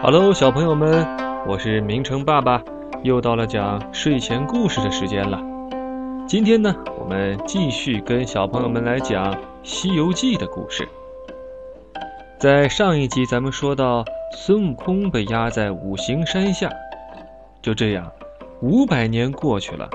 Hello，小朋友们，我是明成爸爸，又到了讲睡前故事的时间了。今天呢，我们继续跟小朋友们来讲《西游记》的故事。在上一集，咱们说到孙悟空被压在五行山下，就这样，五百年过去了。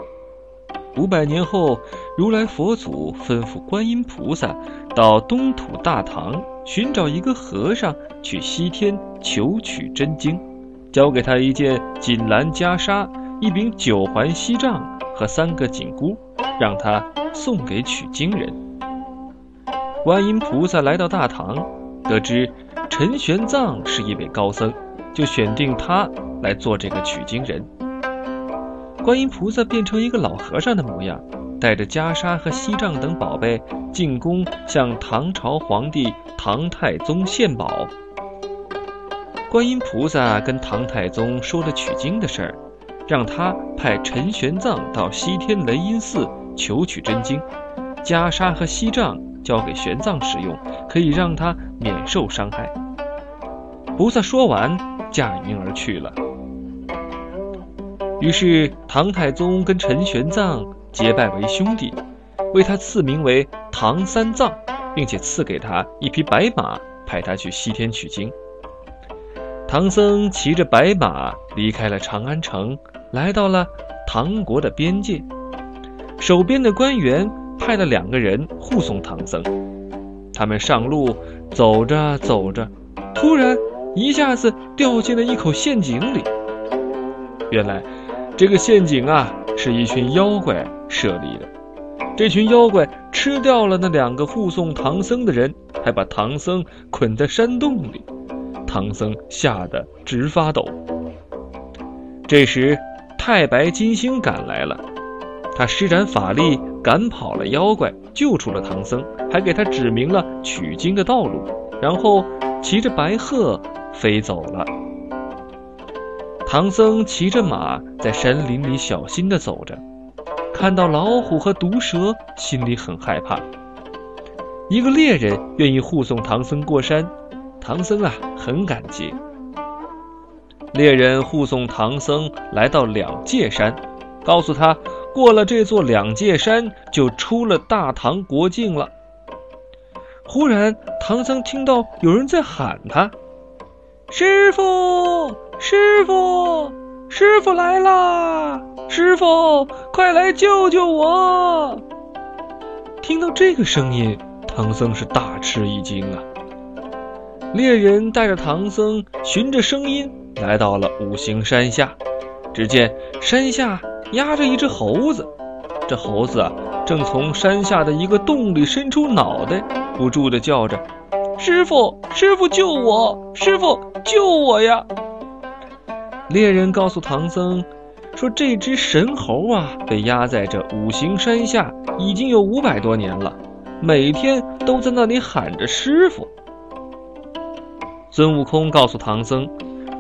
五百年后，如来佛祖吩咐观音菩萨到东土大唐寻找一个和尚去西天求取真经，交给他一件锦兰袈裟、一柄九环锡杖和三个紧箍，让他送给取经人。观音菩萨来到大唐，得知陈玄奘是一位高僧，就选定他来做这个取经人。观音菩萨变成一个老和尚的模样，带着袈裟和锡杖等宝贝进宫，向唐朝皇帝唐太宗献宝。观音菩萨跟唐太宗说了取经的事儿，让他派陈玄奘到西天雷音寺求取真经，袈裟和锡杖交给玄奘使用，可以让他免受伤害。菩萨说完，驾云而去了。于是，唐太宗跟陈玄奘结拜为兄弟，为他赐名为唐三藏，并且赐给他一匹白马，派他去西天取经。唐僧骑着白马离开了长安城，来到了唐国的边界。守边的官员派了两个人护送唐僧。他们上路走着走着，突然一下子掉进了一口陷阱里。原来。这个陷阱啊，是一群妖怪设立的。这群妖怪吃掉了那两个护送唐僧的人，还把唐僧捆在山洞里。唐僧吓得直发抖。这时，太白金星赶来了，他施展法力赶跑了妖怪，救出了唐僧，还给他指明了取经的道路，然后骑着白鹤飞走了。唐僧骑着马在山林里小心地走着，看到老虎和毒蛇，心里很害怕。一个猎人愿意护送唐僧过山，唐僧啊很感激。猎人护送唐僧来到两界山，告诉他过了这座两界山就出了大唐国境了。忽然，唐僧听到有人在喊他：“师傅！”师傅，师傅来啦！师傅，快来救救我！听到这个声音，唐僧是大吃一惊啊。猎人带着唐僧循着声音来到了五行山下，只见山下压着一只猴子，这猴子啊正从山下的一个洞里伸出脑袋，不住地叫着：“师傅，师傅救我！师傅救我呀！”猎人告诉唐僧，说这只神猴啊，被压在这五行山下已经有五百多年了，每天都在那里喊着师傅。孙悟空告诉唐僧，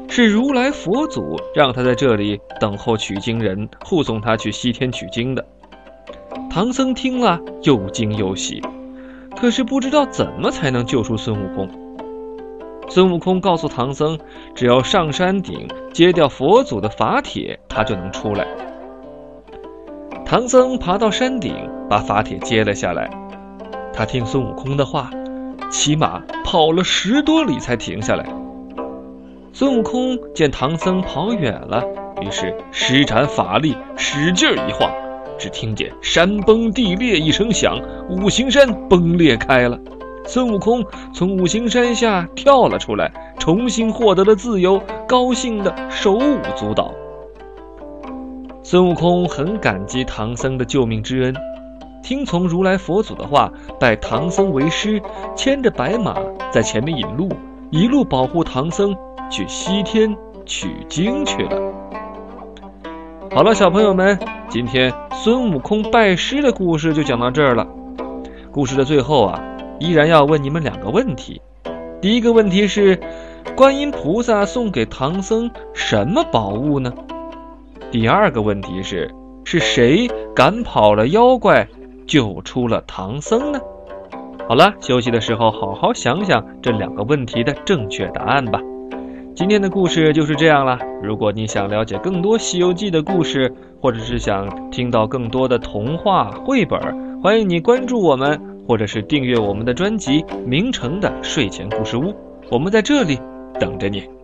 是如来佛祖让他在这里等候取经人，护送他去西天取经的。唐僧听了又惊又喜，可是不知道怎么才能救出孙悟空。孙悟空告诉唐僧，只要上山顶揭掉佛祖的法帖，他就能出来。唐僧爬到山顶，把法帖揭了下来。他听孙悟空的话，骑马跑了十多里才停下来。孙悟空见唐僧跑远了，于是施展法力，使劲一晃，只听见山崩地裂一声响，五行山崩裂开了。孙悟空从五行山下跳了出来，重新获得了自由，高兴的手舞足蹈。孙悟空很感激唐僧的救命之恩，听从如来佛祖的话，拜唐僧为师，牵着白马在前面引路，一路保护唐僧去西天取经去了。好了，小朋友们，今天孙悟空拜师的故事就讲到这儿了。故事的最后啊。依然要问你们两个问题。第一个问题是，观音菩萨送给唐僧什么宝物呢？第二个问题是，是谁赶跑了妖怪，救出了唐僧呢？好了，休息的时候好好想想这两个问题的正确答案吧。今天的故事就是这样了。如果你想了解更多《西游记》的故事，或者是想听到更多的童话绘本，欢迎你关注我们，或者是订阅我们的专辑《名城的睡前故事屋》。我们在这里等着你。